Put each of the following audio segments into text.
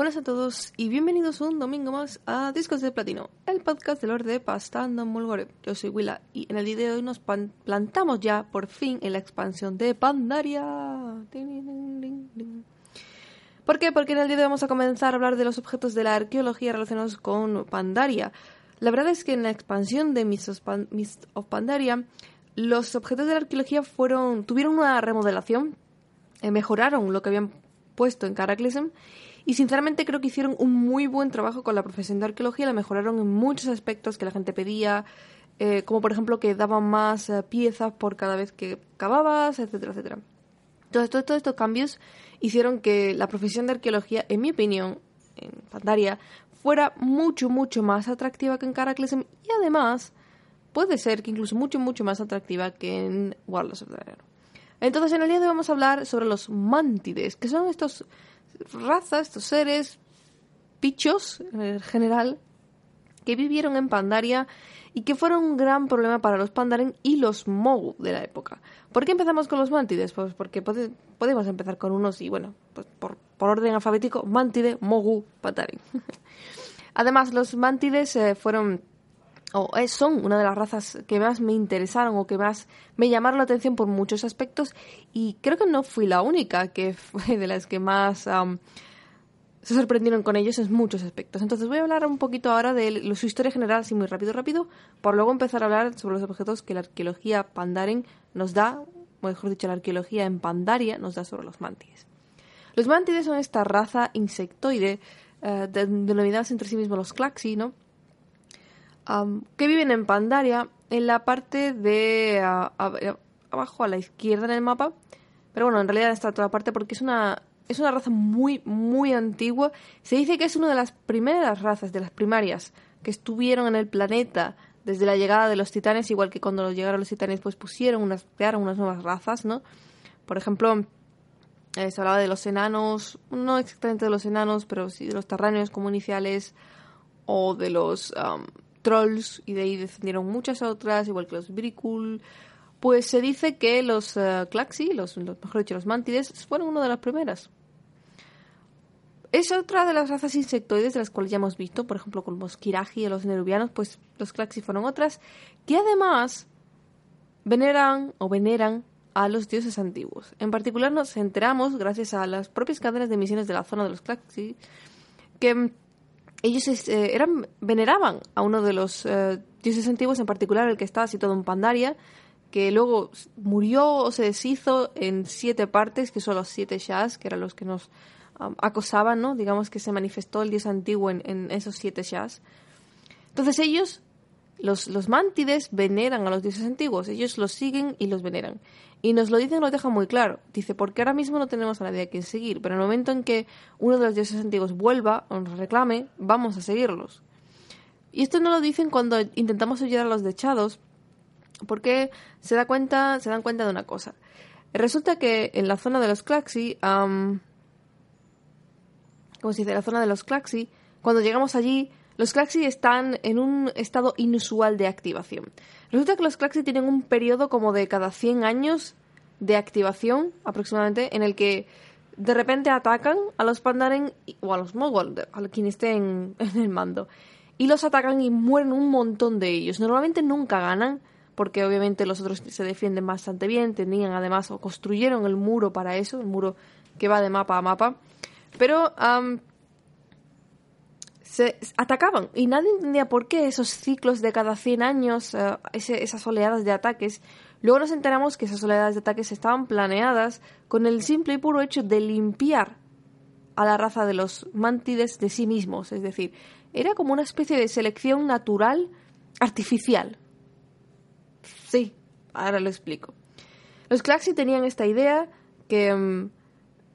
Buenas a todos y bienvenidos un domingo más a Discos de Platino, el podcast de Lord de Pastando Mulgore. Yo soy Willa y en el video de hoy nos plantamos ya por fin en la expansión de Pandaria. ¿Por qué? Porque en el video vamos a comenzar a hablar de los objetos de la arqueología relacionados con Pandaria. La verdad es que en la expansión de Mist of Pandaria, los objetos de la arqueología fueron tuvieron una remodelación, eh, mejoraron lo que habían puesto en Caraclysm y sinceramente creo que hicieron un muy buen trabajo con la profesión de arqueología, la mejoraron en muchos aspectos que la gente pedía, eh, como por ejemplo que daban más eh, piezas por cada vez que cavabas, etcétera, etcétera. Entonces, todos, estos cambios hicieron que la profesión de arqueología, en mi opinión, en Pandaria, fuera mucho, mucho más atractiva que en Caraclysm y además puede ser que incluso mucho, mucho más atractiva que en Warlords of Draenor. Entonces, en el día de hoy vamos a hablar sobre los mantides, que son estos razas, estos seres, pichos en general, que vivieron en Pandaria y que fueron un gran problema para los Pandaren y los Mogu de la época. ¿Por qué empezamos con los Mantides? Pues porque podemos empezar con unos y, bueno, pues por, orden alfabético, Mantide, Mogu, Pandaren. Además, los Mantides eh, fueron o son una de las razas que más me interesaron o que más me llamaron la atención por muchos aspectos y creo que no fui la única que fue de las que más se sorprendieron con ellos en muchos aspectos. Entonces voy a hablar un poquito ahora de su historia general, así muy rápido, rápido, por luego empezar a hablar sobre los objetos que la arqueología Pandaren nos da, o mejor dicho, la arqueología en Pandaria nos da sobre los mantides. Los mantides son esta raza insectoide eh, denominadas entre sí mismos los claxi, ¿no? Que viven en Pandaria, en la parte de abajo a la izquierda en el mapa. Pero bueno, en realidad está toda parte porque es una, es una raza muy, muy antigua. Se dice que es una de las primeras razas, de las primarias, que estuvieron en el planeta desde la llegada de los titanes, igual que cuando llegaron los titanes, pues pusieron unas, crearon unas nuevas razas, ¿no? Por ejemplo, eh, se hablaba de los enanos, no exactamente de los enanos, pero sí de los terráneos como iniciales, o de los trolls y de ahí descendieron muchas otras, igual que los Bricul. Pues se dice que los uh, Claxi, los, mejor dicho, los Mantides, fueron una de las primeras. Es otra de las razas insectoides de las cuales ya hemos visto, por ejemplo, con los Kiraji o los Nerubianos, pues los Claxi fueron otras, que además veneran o veneran a los dioses antiguos. En particular nos enteramos, gracias a las propias cadenas de misiones de la zona de los Claxi, que ellos eh, eran veneraban a uno de los eh, dioses antiguos, en particular el que estaba situado en Pandaria, que luego murió o se deshizo en siete partes, que son los siete Shas, que eran los que nos acosaban, ¿no? Digamos que se manifestó el dios antiguo en, en esos siete Shas. Entonces ellos los, los mántides veneran a los dioses antiguos, ellos los siguen y los veneran. Y nos lo dicen, lo dejan muy claro. Dice, porque ahora mismo no tenemos a nadie a quien seguir, pero en el momento en que uno de los dioses antiguos vuelva o nos reclame, vamos a seguirlos. Y esto no lo dicen cuando intentamos ayudar a los dechados, porque se, da cuenta, se dan cuenta de una cosa. Resulta que en la zona de los Claxi, como se dice, la zona de los Claxi, cuando llegamos allí, los Claxi están en un estado inusual de activación. Resulta que los Claxi tienen un periodo como de cada 100 años de activación aproximadamente en el que de repente atacan a los Pandaren o a los Mogwai, a quien esté en, el mando. Y los atacan y mueren un montón de ellos. Normalmente nunca ganan, porque obviamente los otros se defienden bastante bien, tenían además o construyeron el muro para eso, el muro que va de mapa a mapa. Pero se atacaban y nadie entendía por qué esos ciclos de cada 100 años, eh, esas oleadas de ataques. Luego nos enteramos que esas oleadas de ataques estaban planeadas con el simple y puro hecho de limpiar a la raza de los mantides de sí mismos, es decir, era como una especie de selección natural artificial. Sí, ahora lo explico. Los Claxi tenían esta idea que mm,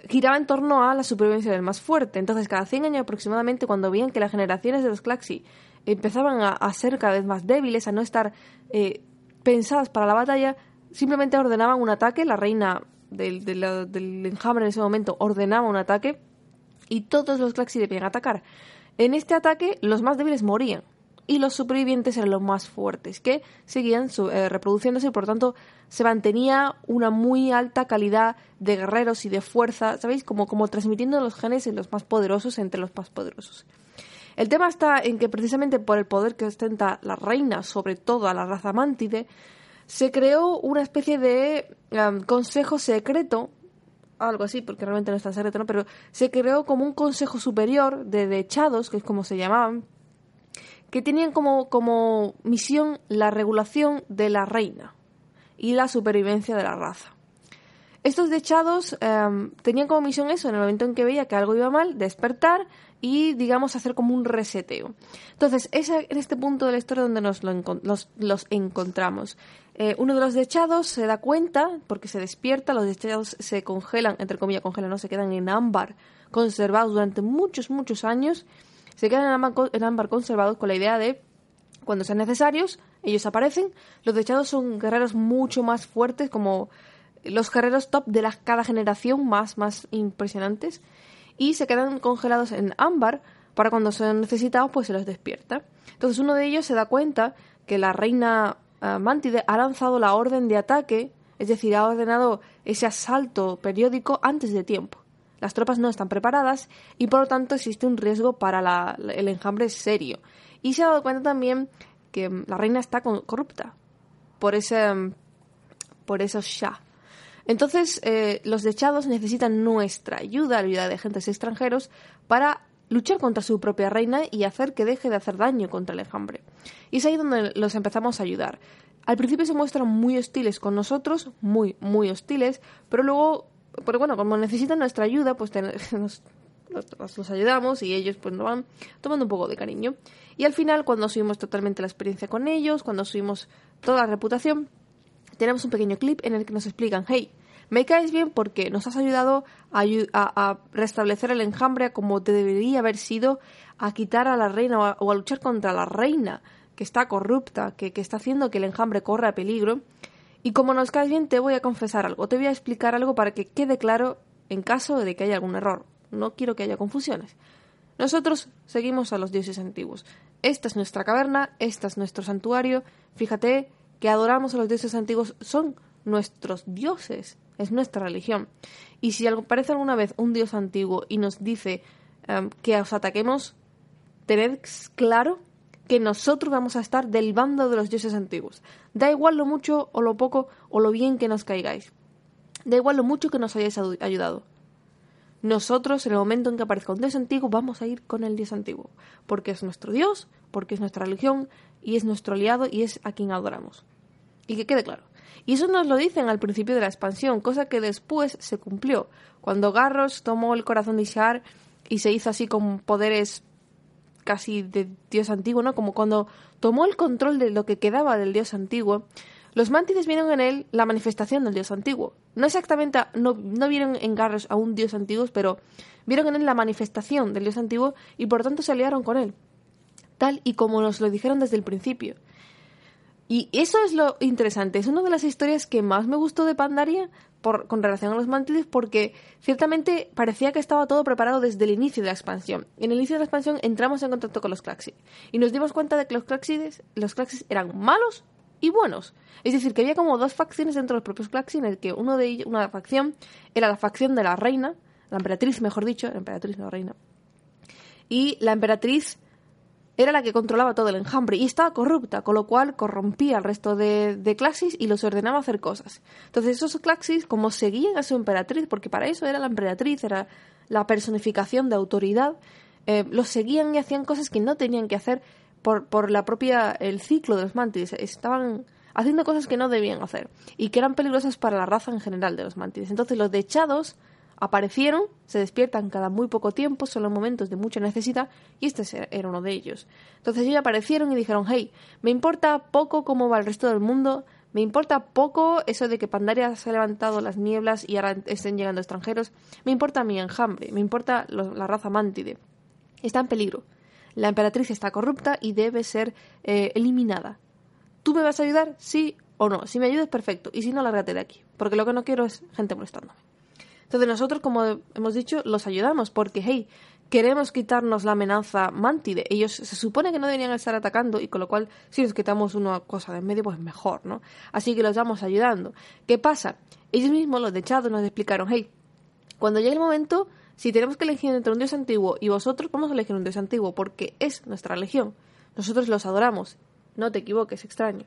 giraba en torno a la supervivencia del más fuerte. Entonces, cada 100 años aproximadamente, cuando veían que las generaciones de los Claxi empezaban a, ser cada vez más débiles, a no estar eh, pensadas para la batalla, simplemente ordenaban un ataque. La reina del, del enjambre en ese momento ordenaba un ataque y todos los Claxi debían atacar. En este ataque, los más débiles morían y los supervivientes eran los más fuertes, que seguían eh, reproduciéndose y por tanto se mantenía una muy alta calidad de guerreros y de fuerza, ¿sabéis? Como, como transmitiendo los genes en los más poderosos entre los más poderosos. El tema está en que precisamente por el poder que ostenta la reina sobre todo a la raza mántide, se creó una especie de em, consejo secreto, algo así, porque realmente no es tan secreto, ¿no? Pero se creó como un consejo superior de dechados, que es como se llamaban, que tenían como, como misión la regulación de la reina y la supervivencia de la raza. Estos dechados em, tenían como misión eso, en el momento en que veía que algo iba mal, despertar y, digamos, hacer como un reseteo. Entonces, es en este punto de la historia donde nos los, encontramos. Eh, uno de los dechados se da cuenta, porque se despierta, los dechados se congelan, entre comillas congelan, se quedan en ámbar, conservados durante muchos, muchos años, se quedan en ámbar, conservados con la idea de, cuando sean necesarios, ellos aparecen. Los dechados son guerreros mucho más fuertes, como los guerreros top de la, cada generación, más, más impresionantes. Y se quedan congelados en ámbar para cuando sean necesitados, pues se los despierta. Entonces uno de ellos se da cuenta que la reina uh, ha lanzado la orden de ataque, es decir, ha ordenado ese asalto periódico antes de tiempo. Las tropas no están preparadas y por lo tanto existe un riesgo para el enjambre serio. Y se ha dado cuenta también que mm, la reina está corrupta por ese, mm, por esos Shah. Entonces, eh, los dechados necesitan nuestra ayuda, la ayuda de agentes extranjeros, para luchar contra su propia reina y hacer que deje de hacer daño contra el enjambre. Y es ahí donde los empezamos a ayudar. Al principio se muestran muy hostiles con nosotros, muy, muy hostiles, pero luego pero bueno, como necesitan nuestra ayuda, pues nos, los ayudamos y ellos pues nos van tomando un poco de cariño. Y al final, cuando subimos totalmente la experiencia con ellos, cuando subimos toda la reputación, tenemos un pequeño clip en el que nos explican, hey, me caes bien porque nos has ayudado a, restablecer el enjambre como te debería haber sido, a quitar a la reina o a, luchar contra la reina que está corrupta, que, que está haciendo que el enjambre corra peligro. Y como nos caes bien, te voy a confesar algo, te voy a explicar algo para que quede claro en caso de que haya algún error. No quiero que haya confusiones. Nosotros seguimos a los dioses antiguos. Esta es nuestra caverna, este es nuestro santuario. Fíjate que adoramos a los dioses antiguos, son nuestros dioses, es nuestra religión. Y si aparece alguna vez un dios antiguo y nos dice em, que os ataquemos, tened claro que nosotros vamos a estar del bando de los dioses antiguos. Da igual lo mucho o lo poco o lo bien que nos caigáis. Da igual lo mucho que nos hayáis ayudado. Nosotros, en el momento en que aparezca un dios antiguo, vamos a ir con el dios antiguo. Porque es nuestro dios, porque es nuestra religión y es nuestro aliado y es a quien adoramos. Y que quede claro. Y eso nos lo dicen al principio de la expansión, cosa que después se cumplió. Cuando Garros tomó el corazón de Ishar y se hizo así con poderes casi de dios antiguo, ¿no? Como cuando tomó el control de lo que quedaba del dios antiguo, los mántides vieron en él la manifestación del dios antiguo. No exactamente, no, no vieron en Garros a un dios antiguo, pero vieron en él la manifestación del dios antiguo y por tanto se aliaron con él. Tal y como nos lo dijeron desde el principio. Y eso es lo interesante. Es una de las historias que más me gustó de Pandaria con relación a los mantiles porque ciertamente parecía que estaba todo preparado desde el inicio de la expansión. En el inicio de la expansión entramos en contacto con los Claxi y nos dimos cuenta de que los Claxides, los Claxis eran malos y buenos. Es decir, que había como dos facciones dentro de los propios Claxi en el que uno de ellos, una facción era la facción de la reina, la emperatriz, mejor dicho, la emperatriz, no reina. Y la emperatriz era la que controlaba todo el enjambre y estaba corrupta, con lo cual corrompía al resto de, de claxis y los ordenaba hacer cosas. Entonces esos claxis, como seguían a su emperatriz, porque para eso era la emperatriz, era la personificación de autoridad, eh, los seguían y hacían cosas que no tenían que hacer por, por la propia, el ciclo de los mantis. Estaban haciendo cosas que no debían hacer y que eran peligrosas para la raza en general de los mantis. Entonces los dechados Aparecieron, se despiertan cada muy poco tiempo, son los momentos de mucha necesidad, y este era uno de ellos. Entonces ellos aparecieron y dijeron, hey, me importa poco cómo va el resto del mundo, Me importa poco eso de que Pandaria se ha levantado las nieblas y ahora estén llegando extranjeros. Me importa mi enjambre, me importa la raza mántide. Está en peligro. La emperatriz está corrupta y debe ser eh, eliminada. ¿Tú me vas a ayudar? Sí o no. Si me ayudas, perfecto. Y si no, lárgate de aquí. Porque lo que no quiero es gente molestándome. Entonces nosotros, como hemos dicho, los ayudamos porque, hey, queremos quitarnos la amenaza mantide. Ellos se supone que no deberían estar atacando y con lo cual si nos quitamos una cosa de en medio, pues mejor, ¿no? Así que los vamos ayudando. ¿Qué pasa? Ellos mismos, los de Chad, nos explicaron, hey, cuando llegue el momento, si tenemos que elegir entre un dios antiguo y vosotros, vamos a elegir un dios antiguo porque es nuestra religión. Nosotros los adoramos. No te equivoques, extraño.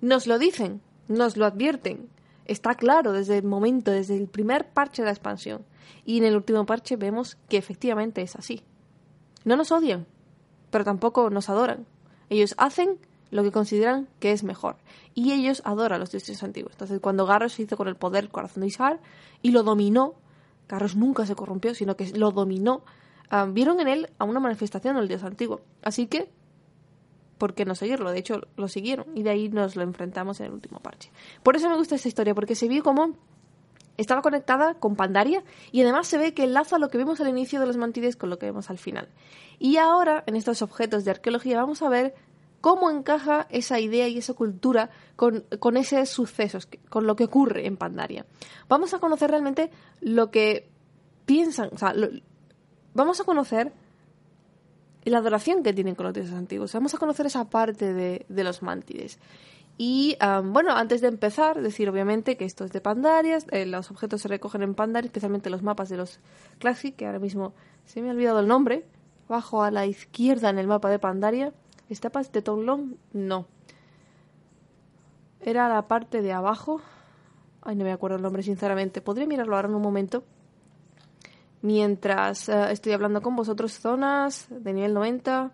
Nos lo dicen, nos lo advierten. Está claro desde el momento, desde el primer parche de la expansión. Y en el último parche vemos que efectivamente es así. No nos odian, pero tampoco nos adoran. Ellos hacen lo que consideran que es mejor. Y ellos adoran a los dioses antiguos. Entonces, cuando Garros se hizo con el poder corazón de Ishar y lo dominó, Garros nunca se corrompió, sino que lo dominó, ah, vieron en él a una manifestación del dios antiguo. Así que ¿por qué no seguirlo? De hecho, lo siguieron y de ahí nos lo enfrentamos en el último parche. Por eso me gusta esta historia, porque se vio como estaba conectada con Pandaria y además se ve que enlaza lo que vemos al inicio de los mantides con lo que vemos al final. Y ahora, en estos objetos de arqueología, vamos a ver cómo encaja esa idea y esa cultura con, con esos sucesos, con lo que ocurre en Pandaria. Vamos a conocer realmente lo que piensan, o sea, vamos a conocer la adoración que tienen con los dioses antiguos. Vamos a conocer esa parte de, los mántides. Y bueno, antes de empezar, decir obviamente que esto es de Pandaria, eh, los objetos se recogen en Pandaria, especialmente los mapas de los Classic, que ahora mismo se me ha olvidado el nombre, abajo a la izquierda en el mapa de Pandaria. ¿Estapas de Tonglong? No. Era la parte de abajo. Ay, no me acuerdo el nombre, sinceramente. Podría mirarlo ahora en un momento mientras eh, estoy hablando con vosotros zonas de nivel 90.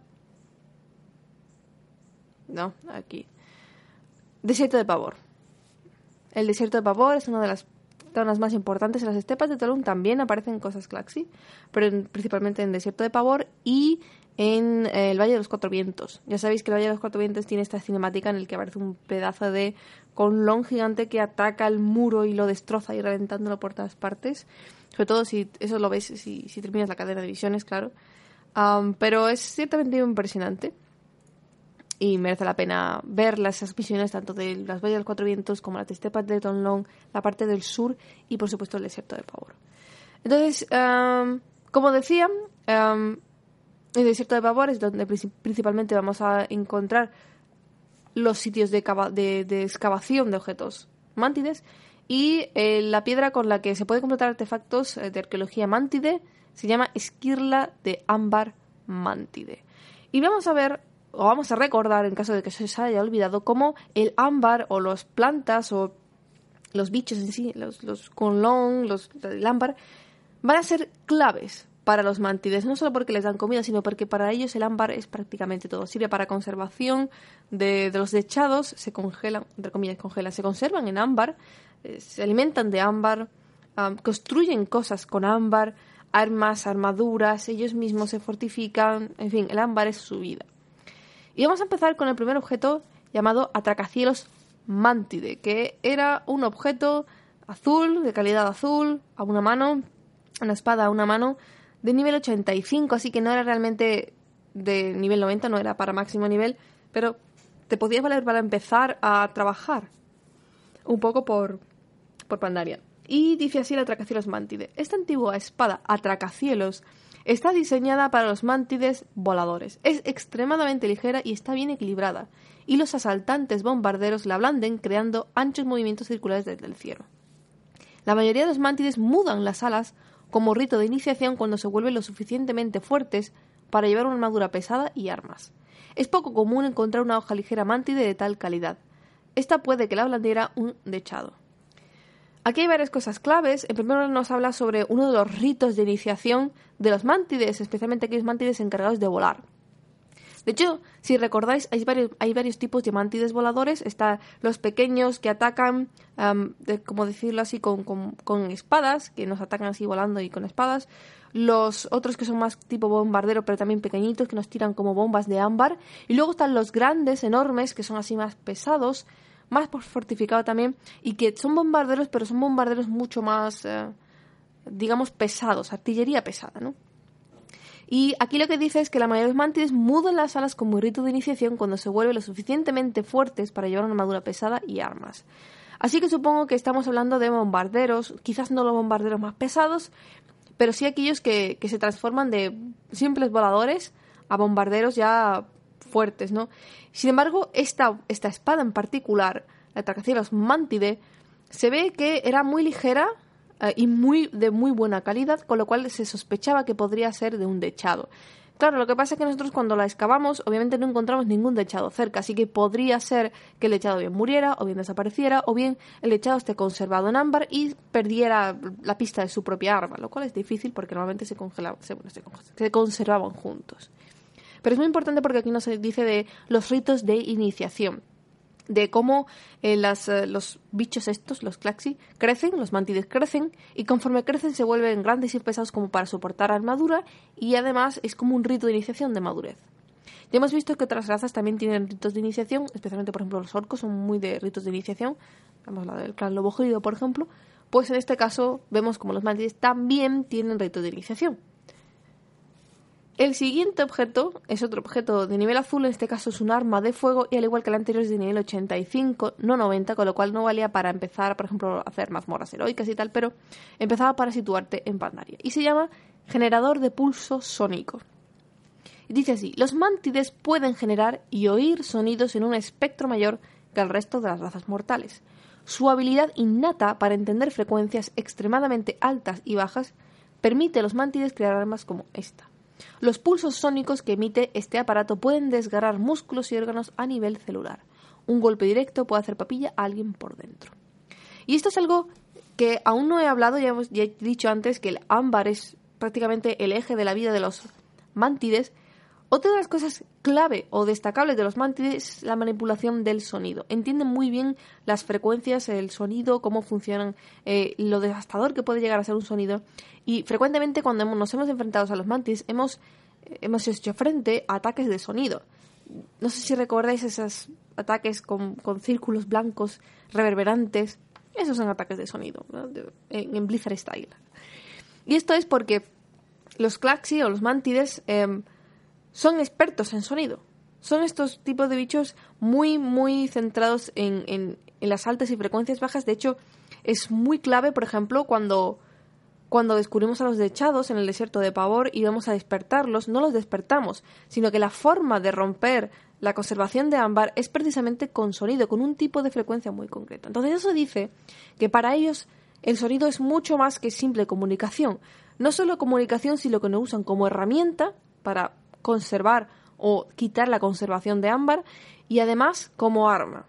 No, aquí. Desierto de Pavor. El desierto de Pavor es una de las zonas más importantes en las estepas de Tolum. También aparecen cosas Claxi, pero principalmente en Desierto de Pavor y en eh, el Valle de los Cuatro Vientos. Ya sabéis que el Valle de los Cuatro Vientos tiene esta cinemática en el que aparece un pedazo de conlón gigante que ataca el muro y lo destroza y reventándolo por todas partes. Sobre todo si eso lo ves, si, si terminas la cadena de visiones, claro. pero es ciertamente impresionante. Y merece la pena ver las visiones tanto de las Valles de Cuatro Vientos como las estepas de Tonlong, la parte del sur y por supuesto el desierto de Pavor. Entonces, como decía, el desierto de Pavor es donde principalmente vamos a encontrar los sitios de, de excavación de objetos mántides y eh, la piedra con la que se puede completar artefactos eh, de arqueología mantide se llama esquirla de ámbar mantide. Y vamos a ver, o vamos a recordar, en caso de que se os haya olvidado, cómo el ámbar o las plantas o los bichos en sí, los, los los, el ámbar, van a ser claves para los mantides, no solo porque les dan comida, sino porque para ellos el ámbar es prácticamente todo. Sirve para conservación de, de los dechados, se congelan, entre comillas, congelan, se conservan en ámbar, eh, se alimentan de ámbar, construyen cosas con ámbar, armas, armaduras, ellos mismos se fortifican, en fin, el ámbar es su vida. Y vamos a empezar con el primer objeto llamado Atracacielos Mantide, que era un objeto azul, de calidad azul, a una mano, una espada a una mano, de nivel 85, así que no era realmente de nivel 90, no era para máximo nivel, pero te podía valer para empezar a trabajar un poco por, por Pandaria. Y dice así el Atracacielos Mantide. Esta antigua espada Atracacielos está diseñada para los mántides voladores. Es extremadamente ligera y está bien equilibrada, y los asaltantes bombarderos la blanden creando anchos movimientos circulares desde el cielo. La mayoría de los mántides mudan las alas como rito de iniciación cuando se vuelven lo suficientemente fuertes para llevar una armadura pesada y armas. Es poco común encontrar una hoja ligera mantide de tal calidad. Esta puede que la blandiera un dechado. Aquí hay varias cosas claves. En primer lugar nos habla sobre uno de los ritos de iniciación de los mántides, especialmente aquellos mántides encargados de volar. De hecho, si recordáis, hay varios, hay varios tipos de mántides voladores. Están los pequeños que atacan, como decirlo así, con, con, espadas, que nos atacan así volando y con espadas. Los otros que son más tipo bombardero, pero también pequeñitos, que nos tiran como bombas de ámbar. Y luego están los grandes, enormes, que son así más pesados, más fortificado también y que son bombarderos, pero son bombarderos mucho más, eh, digamos, pesados, artillería pesada, ¿no? Y aquí lo que dice es que la mayoría de los mantides mudan las alas como rito de iniciación cuando se vuelven lo suficientemente fuertes para llevar una armadura pesada y armas. Así que supongo que estamos hablando de bombarderos, quizás no los bombarderos más pesados, pero sí aquellos que, que se transforman de simples voladores a bombarderos ya fuertes, ¿no? Sin embargo, esta, esta espada en particular, la Tracaceros Mantide, se ve que era muy ligera eh, y muy de muy buena calidad, con lo cual se sospechaba que podría ser de un dechado. Claro, lo que pasa es que nosotros cuando la excavamos, obviamente no encontramos ningún dechado cerca, así que podría ser que el dechado bien muriera, o bien desapareciera, o bien el dechado esté conservado en ámbar y perdiera la pista de su propia arma, lo cual es difícil porque normalmente se, congelaban, se conservaban juntos. Pero es muy importante porque aquí nos dice de los ritos de iniciación de cómo eh, eh, los bichos estos, los claxi, crecen, los mantides crecen y conforme crecen se vuelven grandes y pesados como para soportar armadura y además es como un rito de iniciación de madurez. Ya hemos visto que otras razas también tienen ritos de iniciación, especialmente por ejemplo los orcos son muy de ritos de iniciación, vamos la del clan lobo por ejemplo, pues en este caso vemos como los mantides también tienen ritos de iniciación. El siguiente objeto es otro objeto de nivel azul, en este caso es un arma de fuego y al igual que el anterior es de nivel 85, no 90, con lo cual no valía para empezar, por ejemplo, a hacer mazmorras heroicas y tal, pero empezaba para situarte en Pandaria. Y se llama generador de pulso sónico. Dice así, los mantides pueden generar y oír sonidos en un espectro mayor que el resto de las razas mortales. Su habilidad innata para entender frecuencias extremadamente altas y bajas permite a los mantides crear armas como esta. Los pulsos sónicos que emite este aparato pueden desgarrar músculos y órganos a nivel celular. Un golpe directo puede hacer papilla a alguien por dentro. Y esto es algo que aún no he hablado, ya, hemos, he dicho antes que el ámbar es prácticamente el eje de la vida de los mantides. Otra de las cosas clave o destacables de los mantides es la manipulación del sonido. Entienden muy bien las frecuencias, el sonido, cómo funcionan, eh, lo devastador que puede llegar a ser un sonido. Y frecuentemente cuando nos hemos enfrentado a los mantis hemos, hemos hecho frente a ataques de sonido. No sé si recordáis esos ataques con, círculos blancos reverberantes. Esos son ataques de sonido en, Blizzard Style. Y esto es porque los Claxi o los Mantides em, son expertos en sonido. Son estos tipos de bichos muy, muy centrados en, en, las altas y frecuencias bajas. De hecho, es muy clave, por ejemplo, cuando cuando descubrimos a los dechados en el desierto de Pavor y vamos a despertarlos, no los despertamos, sino que la forma de romper la conservación de ámbar es precisamente con sonido, con un tipo de frecuencia muy concreto. Entonces eso dice que para ellos el sonido es mucho más que simple comunicación. No solo comunicación, sino que lo usan como herramienta para conservar o quitar la conservación de ámbar y además como arma.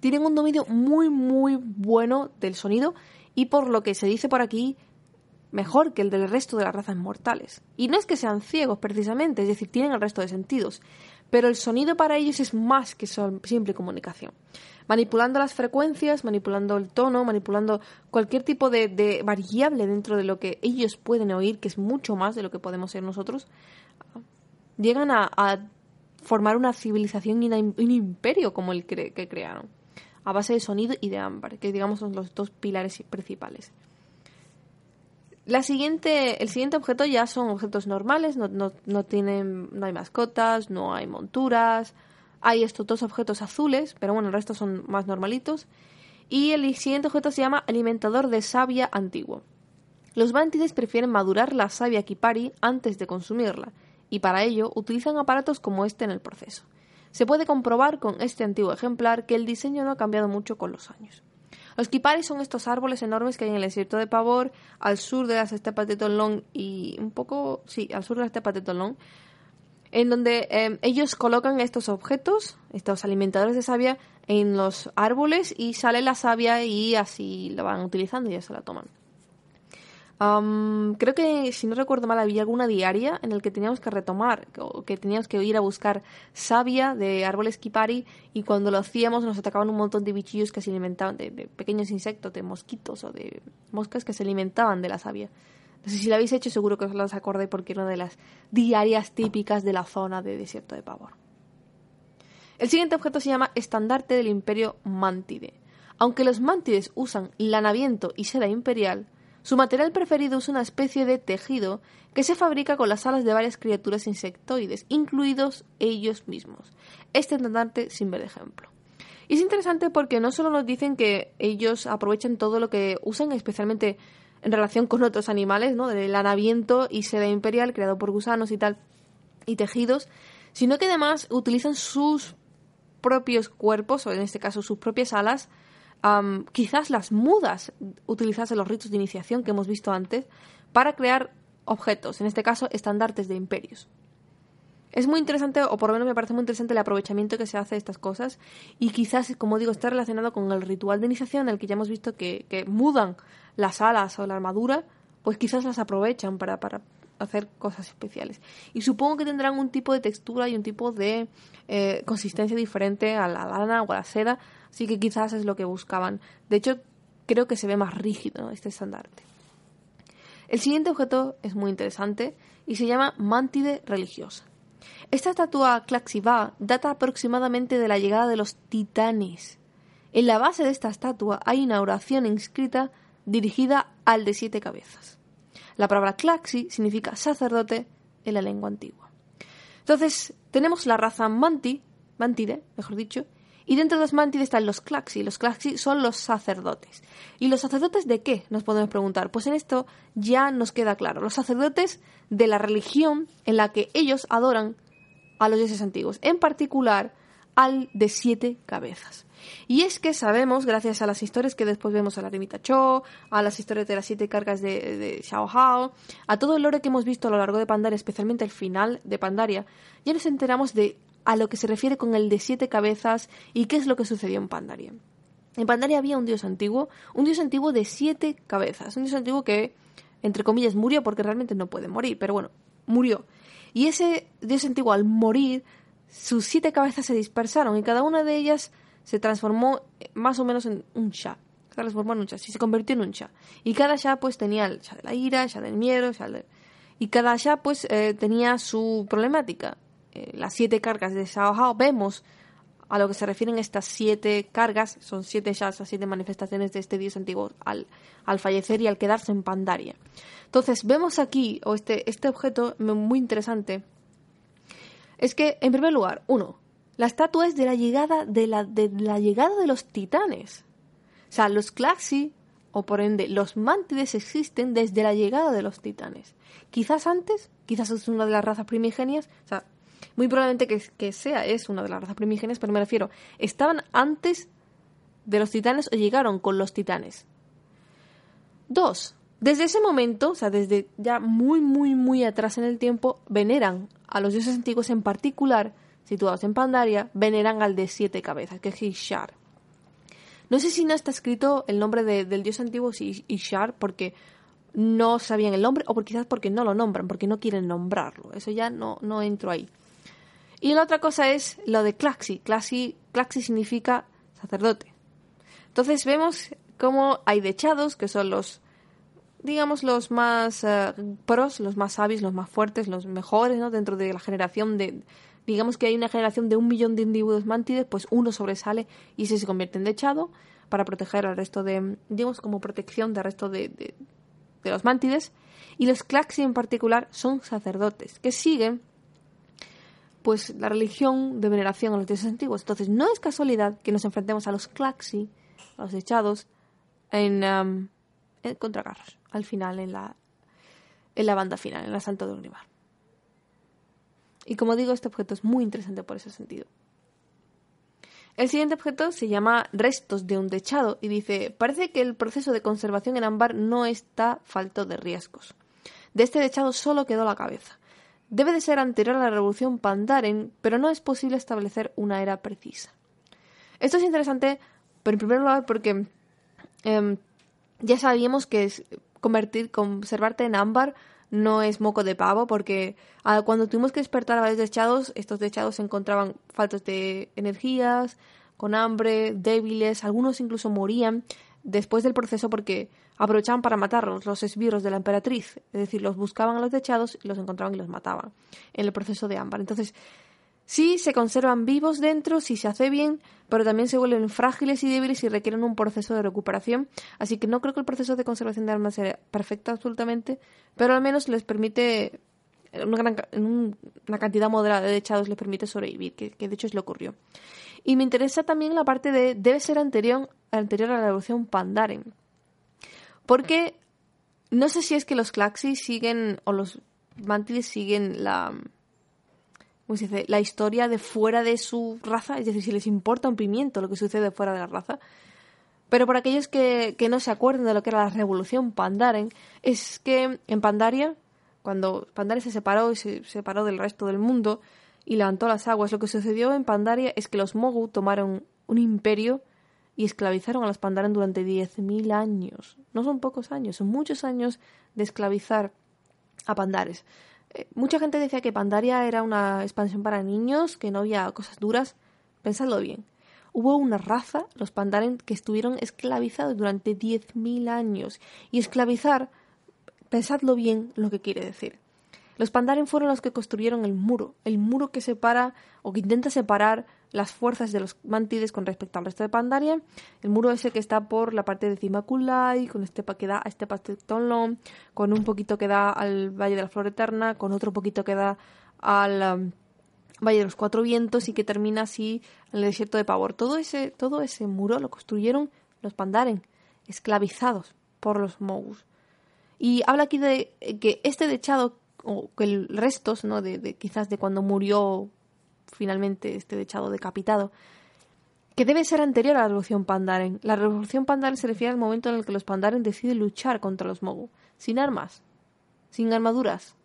Tienen un dominio muy muy bueno del sonido y por lo que se dice por aquí mejor que el del resto de las razas mortales. Y no es que sean ciegos precisamente, es decir, tienen el resto de sentidos, pero el sonido para ellos es más que simple comunicación. Manipulando las frecuencias, manipulando el tono, manipulando cualquier tipo de, variable dentro de lo que ellos pueden oír, que es mucho más de lo que podemos ser nosotros, llegan a, formar una civilización y un imperio como el que, que crearon, a base de sonido y de ámbar, que digamos son los dos pilares principales. La siguiente, el siguiente objeto ya son objetos normales, no, no, no, tienen, no hay mascotas, no hay monturas, hay estos dos objetos azules, pero bueno, el resto son más normalitos. Y el siguiente objeto se llama alimentador de savia antiguo. Los mantides prefieren madurar la savia kipari antes de consumirla, y para ello utilizan aparatos como este en el proceso. Se puede comprobar con este antiguo ejemplar que el diseño no ha cambiado mucho con los años. Los kiparis son estos árboles enormes que hay en el desierto de Pavor, al sur de las estepas de Tolón y un poco, sí, al sur de las estepas de Tolón, en donde em, ellos colocan estos objetos, estos alimentadores de savia, en los árboles y sale la savia y así la van utilizando y ya se la toman creo que, si no recuerdo mal, había alguna diaria en el que teníamos que retomar, o que teníamos que ir a buscar savia de árboles kipari, y cuando lo hacíamos nos atacaban un montón de bichillos que se alimentaban, de, pequeños insectos, de mosquitos o de moscas que se alimentaban de la savia. No sé si lo habéis hecho, seguro que os lo acordáis porque era una de las diarias típicas de la zona de desierto de Pavor. El siguiente objeto se llama estandarte del imperio Mantide. Aunque los mantides usan lanamiento y seda imperial, su material preferido es una especie de tejido que se fabrica con las alas de varias criaturas insectoides, incluidos ellos mismos. Este estandarte sin ver ejemplo. Y es interesante porque no solo nos dicen que ellos aprovechan todo lo que usan, especialmente en relación con otros animales, ¿no? Del lanamiento y seda imperial creado por gusanos y tal, y tejidos, sino que además utilizan sus propios cuerpos, o en este caso sus propias alas, quizás las mudas utilizadas en los ritos de iniciación que hemos visto antes, para crear objetos, en este caso estandartes de imperios. Es muy interesante, o por lo menos me parece muy interesante el aprovechamiento que se hace de estas cosas, y quizás, como digo, está relacionado con el ritual de iniciación, en el que ya hemos visto que, que mudan las alas o la armadura, pues quizás las aprovechan para, para hacer cosas especiales. Y supongo que tendrán un tipo de textura y un tipo de eh, consistencia diferente a la lana o a la seda, así que quizás es lo que buscaban. De hecho, creo que se ve más rígido este estandarte. El siguiente objeto es muy interesante y se llama Mantide religiosa. Esta estatua Claxiva data aproximadamente de la llegada de los titanes. En la base de esta estatua hay una oración inscrita dirigida al de siete cabezas. La palabra Claxi significa sacerdote en la lengua antigua. Entonces, tenemos la raza Manti, Mantide, mejor dicho, y dentro de los Mantide están los Claxi. Los Claxi son los sacerdotes. ¿Y los sacerdotes de qué? Nos podemos preguntar. Pues en esto ya nos queda claro. Los sacerdotes de la religión en la que ellos adoran a los dioses antiguos. En particular, al de siete cabezas. Y es que sabemos, gracias a las historias que después vemos a la de Cho, a las historias de las siete cargas de, de Xiao Hao, a todo el lore que hemos visto a lo largo de Pandaria, especialmente el final de Pandaria, ya nos enteramos de a lo que se refiere con el de siete cabezas y qué es lo que sucedió en Pandaria. En Pandaria había un dios antiguo, un dios antiguo de siete cabezas, un dios antiguo que, entre comillas, murió porque realmente no puede morir, pero bueno, murió. Y ese dios antiguo al morir sus siete cabezas se dispersaron y cada una de ellas se transformó eh, más o menos en un Shah. Se transformó en un Shah, se convirtió en un Shah. Y cada Shah pues tenía el Shah de la ira, el Shah del miedo, el Shah Y cada Shah pues eh, tenía su problemática. Eh, las siete cargas de Shao vemos a lo que se refieren estas siete cargas, son siete Shahs, siete manifestaciones de este dios antiguo al, al fallecer y al quedarse en Pandaria. Entonces vemos aquí, o este, este objeto muy interesante, es que, en primer lugar, uno, la estatua es de la llegada de la, de la llegada de los titanes. O sea, los Claxi, o por ende, los Mántides existen desde la llegada de los titanes. Quizás antes, quizás es una de las razas primigenias, o sea, muy probablemente que, que sea, es una de las razas primigenias, pero me refiero, estaban antes de los titanes o llegaron con los titanes. Dos, desde ese momento, o sea, desde ya muy, muy, muy atrás en el tiempo, veneran a los dioses antiguos en particular, situados en Pandaria, veneran al de siete cabezas, que es Ishar. No sé si no está escrito el nombre del dios antiguo, Ishar, porque no sabían el nombre, o quizás porque no lo nombran, porque no quieren nombrarlo. Eso ya no, no entro ahí. Y la otra cosa es lo de Claxi. Claxi, Claxi significa sacerdote. Entonces vemos cómo hay dechados, que son los digamos, los más eh, pros, los más sabios, los más fuertes, los mejores, ¿no? Dentro de la generación de, digamos que hay una generación de un millón de individuos mántides, pues uno sobresale y se, se convierte en dechado para proteger al resto de, digamos, como protección del resto de, de, los mántides. Y los Claxi en particular son sacerdotes que siguen pues la religión de veneración a los dioses antiguos. Entonces no es casualidad que nos enfrentemos a los Claxi, a los dechados, en, um, en contra Carros al final en la, en la banda final, en la Santo de Unimar. Y como digo, este objeto es muy interesante por ese sentido. El siguiente objeto se llama restos de un techado y dice, parece que el proceso de conservación en ámbar no está falto de riesgos. De este techado solo quedó la cabeza. Debe de ser anterior a la revolución Pandaren, pero no es posible establecer una era precisa. Esto es interesante, pero en primer lugar porque em, ya sabíamos que convertir, conservarte en ámbar no es moco de pavo porque ah, cuando tuvimos que despertar a varios dechados, estos dechados se encontraban faltos de energías, con hambre, débiles, algunos incluso morían después del proceso porque aprovechaban para matarlos los esbirros de la emperatriz, es decir, los buscaban a los dechados los encontraban y los mataban en el proceso de ámbar. Entonces, Sí, se conservan vivos dentro si se hace bien, pero también se vuelven frágiles y débiles y requieren un proceso de recuperación. Así que no creo que el proceso de conservación de armas sea perfecto absolutamente, pero al menos les permite, una, gran, una cantidad moderada de echados les permite sobrevivir, que, de hecho es lo ocurrió. Y me interesa también la parte de debe ser anterior, anterior a la evolución Pandaren. Porque no sé si es que los Claxis siguen, o los Mantides siguen la, ¿cómo se dice? la historia de fuera de su raza, es decir, si les importa un pimiento lo que sucede fuera de la raza. Pero por aquellos que, que no se acuerden de lo que era la revolución Pandaren, es que en Pandaria, cuando Pandaria se separó y se separó del resto del mundo y levantó las aguas, lo que sucedió en Pandaria es que los Mogu tomaron un imperio y esclavizaron a los Pandaren durante 10.000 años. No son pocos años, son muchos años de esclavizar a Pandares. Eh, mucha gente decía que Pandaria era una expansión para niños, que no había cosas duras. Pensadlo bien. Hubo una raza, los Pandaren, que estuvieron esclavizados durante 10.000 años. Y esclavizar, pensadlo bien lo que quiere decir. Los Pandaren fueron los que construyeron el muro, el muro que separa o que intenta separar las fuerzas de los mantides con respecto al resto de Pandaria. El muro ese que está por la parte de Cimaculai, con este que da a este Tonlon, con un poquito que da al Valle de la Flor Eterna, con otro poquito que da al um, Valle de los Cuatro Vientos y que termina así en el desierto de Pavor. Todo ese, todo ese muro lo construyeron los Pandaren, esclavizados por los Mogus. Y habla aquí de que este dechado, o que el restos, ¿no? De quizás de cuando murió finalmente este dechado decapitado, que debe ser anterior a la revolución Pandaren. La revolución Pandaren se refiere al momento en el que los Pandaren deciden luchar contra los Mogu, sin armas, sin armaduras.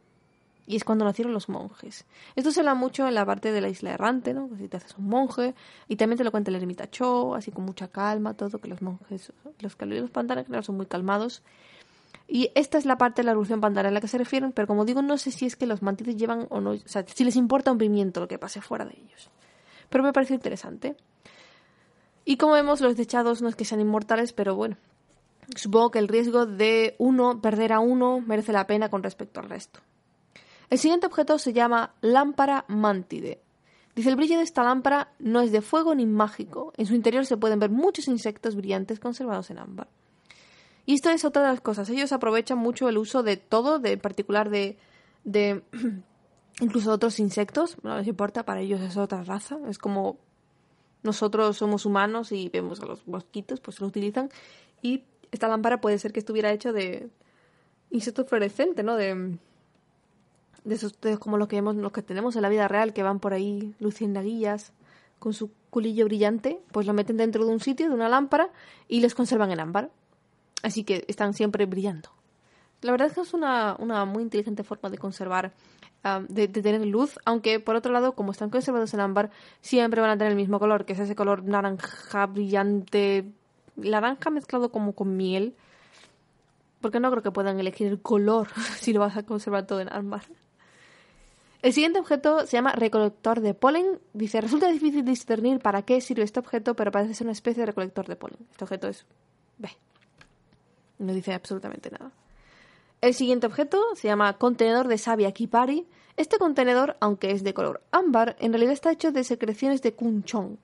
Y es cuando nacieron los monjes. Esto se habla mucho en la parte de la isla errante, ¿no? si te haces un monje, y también te lo cuenta el ermita Cho, así con mucha calma, todo, que los monjes, los, los Pandaren son muy calmados. Y esta es la parte de la revolución pandara a la que se refieren, pero como digo, no sé si es que los mantides llevan o no, o sea, si les importa un pimiento lo que pase fuera de ellos. Pero me parece interesante. Y como vemos, los dechados no es que sean inmortales, pero bueno, supongo que el riesgo de uno, perder a uno, merece la pena con respecto al resto. El siguiente objeto se llama lámpara mantide. Dice, el brillo de esta lámpara no es de fuego ni mágico. En su interior se pueden ver muchos insectos brillantes conservados en ámbar. Y esto es otra de las cosas. Ellos aprovechan mucho el uso de todo, de en particular de, de incluso otros insectos. No les importa, para ellos es otra raza. Es como nosotros somos humanos y vemos a los mosquitos, pues lo utilizan. Y esta lámpara puede ser que estuviera hecho de insectos fluorescentes, ¿no? De, esos como los que vemos, los que tenemos en la vida real, que van por ahí luciendo con su culillo brillante, pues lo meten dentro de un sitio, de una lámpara, y les conservan en ámbar. Así que están siempre brillando. La verdad es que es una, muy inteligente forma de conservar, de, tener luz, aunque por otro lado, como están conservados en ámbar, siempre van a tener el mismo color, que es ese color naranja brillante, naranja mezclado como con miel, porque no creo que puedan elegir el color si lo vas a conservar todo en ámbar. El siguiente objeto se llama recolector de polen. Dice, resulta difícil discernir para qué sirve este objeto, pero parece ser una especie de recolector de polen. Este objeto es B. No dice absolutamente nada. El siguiente objeto se llama contenedor de savia Kipari. Este contenedor, aunque es de color ámbar, en realidad está hecho de secreciones de kunchon.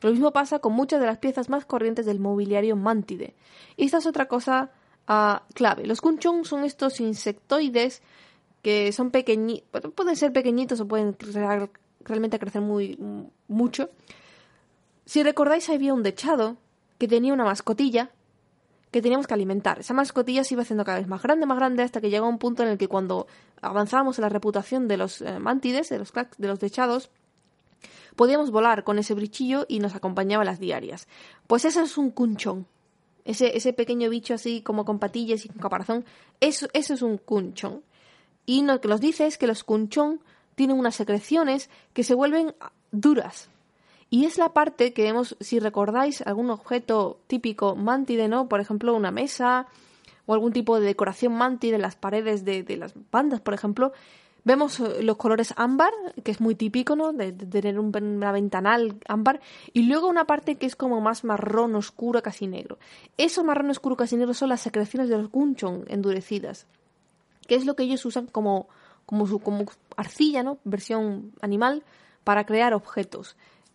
Lo mismo pasa con muchas de las piezas más corrientes del mobiliario mantide. Y esta es otra cosa uh, clave. Los kunchon son estos insectoides que son pequeñitos, pueden ser pequeñitos o pueden realmente crecer muy mucho. Si recordáis, había un dechado que tenía una mascotilla que teníamos que alimentar. Esa mascotilla se iba haciendo cada vez más grande, más grande, hasta que llegó un punto en el que cuando avanzábamos en la reputación de los eh, mantides, de los, de los dechados, podíamos volar con ese brichillo y nos acompañaba las diarias. Pues eso es un cunchón. Ese, ese pequeño bicho así como con patillas y con caparazón, eso, eso es un cunchón. Y lo que nos dice es que los cunchón tienen unas secreciones que se vuelven duras, y es la parte que vemos, si recordáis algún objeto típico mantide, ¿no? Por ejemplo, una mesa o algún tipo de decoración mantide en las paredes de, las bandas, por ejemplo. Vemos eh, los colores ámbar, que es muy típico, ¿no? De, tener un, una ventanal ámbar. Y luego una parte que es como más marrón oscuro, casi negro. Eso marrón oscuro, casi negro son las secreciones de los gunchon endurecidas. Que es lo que ellos usan como, como, su, como arcilla, ¿no? Versión animal para crear objetos.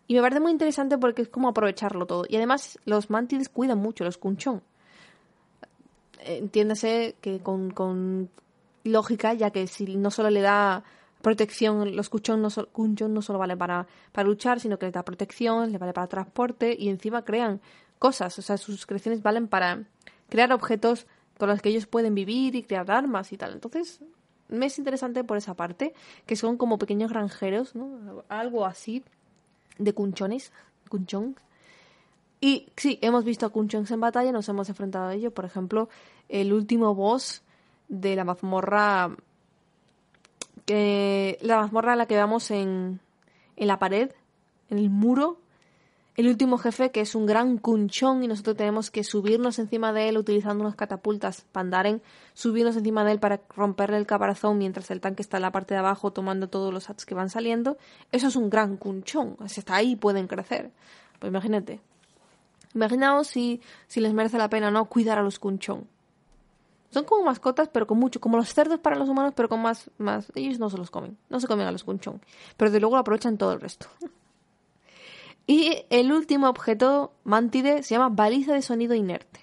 Y me parece muy interesante porque es como aprovecharlo todo. Y además los mantides cuidan mucho, los cunchón. Entiéndase que con, lógica, ya que si no solo le da protección, los cunchón no, no solo vale para, para luchar, sino que les da protección, les vale para transporte y encima crean cosas. O sea, sus creaciones valen para crear objetos con los que ellos pueden vivir y crear armas y tal. Entonces, me es interesante por esa parte, que son como pequeños granjeros, ¿no? Algo así de cunchones, cunchón. Y sí, hemos visto a cunchones en batalla, nos hemos enfrentado a ello. Por ejemplo, el último boss de la mazmorra, que la mazmorra a la que vamos en, en la pared, en el muro, el último jefe, que es un gran cunchón, y nosotros tenemos que subirnos encima de él utilizando unas catapultas Pandaren, subirnos encima de él para romperle el caparazón mientras el tanque está en la parte de abajo tomando todos los hats que van saliendo. Eso es un gran cunchón. Si está ahí, pueden crecer. Pues imagínate. Imaginaos si, si les merece la pena no cuidar a los cunchón. Son como mascotas, pero con mucho, como los cerdos para los humanos, pero con más, más. Ellos no se los comen, no se comen a los cunchón. Pero de luego aprovechan todo el resto. Y el último objeto mantide se llama baliza de sonido inerte.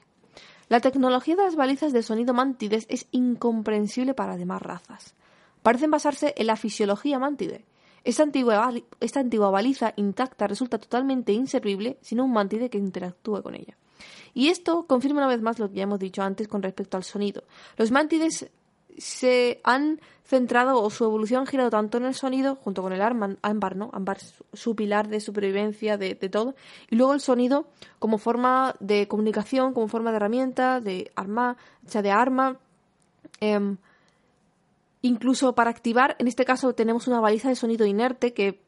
La tecnología de las balizas de sonido mantides es incomprensible para demás razas. Parecen basarse en la fisiología mantide. Esta antigua, baliza intacta resulta totalmente inservible sin un mantide que interactúe con ella. Y esto confirma una vez más lo que ya hemos dicho antes con respecto al sonido. Los mantides se han centrado o su evolución ha girado tanto en el sonido, junto con el ámbar, ¿no? Ámbar, su pilar de supervivencia, de, todo, y luego el sonido como forma de comunicación, como forma de herramienta, de arma, o sea, de arma, em, incluso para activar, en este caso tenemos una baliza de sonido inerte que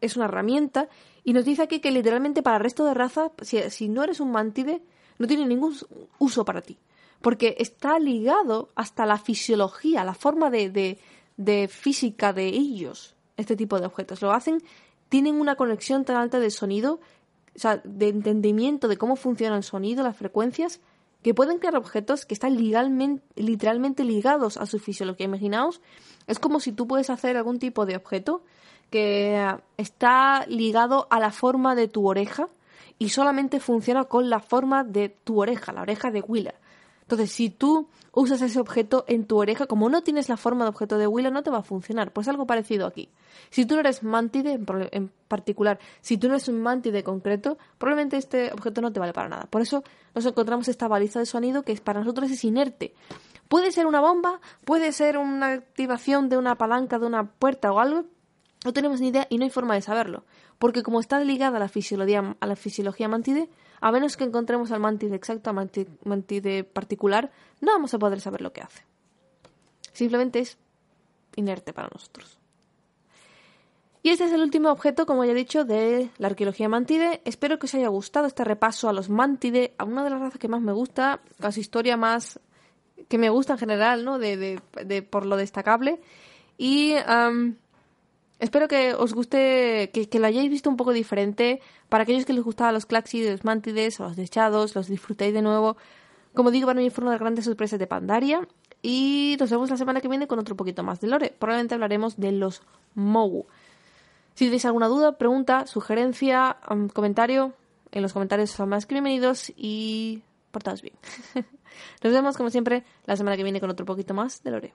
es una herramienta, y nos dice aquí que literalmente para el resto de razas, si, si no eres un mantide, no tiene ningún uso para ti porque está ligado hasta la fisiología, la forma de, de, física de ellos, este tipo de objetos. Lo hacen, tienen una conexión tan alta de sonido, o sea, de entendimiento de cómo funciona el sonido, las frecuencias, que pueden crear objetos que están literalmente ligados a su fisiología. Imaginaos, es como si tú puedes hacer algún tipo de objeto que está ligado a la forma de tu oreja y solamente funciona con la forma de tu oreja, la oreja de Willa. Entonces, si tú usas ese objeto en tu oreja, como no tienes la forma de objeto de Willow, no te va a funcionar. Pues algo parecido aquí. Si tú no eres mantide en particular, si tú no eres un mantide concreto, probablemente este objeto no te vale para nada. Por eso nos encontramos esta baliza de sonido que para nosotros es inerte. Puede ser una bomba, puede ser una activación de una palanca de una puerta o algo, no tenemos ni idea y no hay forma de saberlo. Porque como está ligada a la fisiología, a la fisiología mantide, a menos que encontremos al mantide exacto, al mantide particular, no vamos a poder saber lo que hace. Simplemente es inerte para nosotros. Y este es el último objeto, como ya he dicho, de la arqueología mantide. Espero que os haya gustado este repaso a los mantide, a una de las razas que más me gusta, a su historia más que me gusta en general, ¿no? De, por lo destacable. Y Espero que os guste, que, lo hayáis visto un poco diferente. Para aquellos que les gustaban los Claxi, los Mantides o los Dechados, los disfrutéis de nuevo. Como digo, para mí fue una de las grandes sorpresas de Pandaria. Y nos vemos la semana que viene con otro poquito más de Lore. Probablemente hablaremos de los Mogu. Si tenéis alguna duda, pregunta, sugerencia, um, comentario, en los comentarios son más que bienvenidos y portaos bien. nos vemos como siempre la semana que viene con otro poquito más de Lore.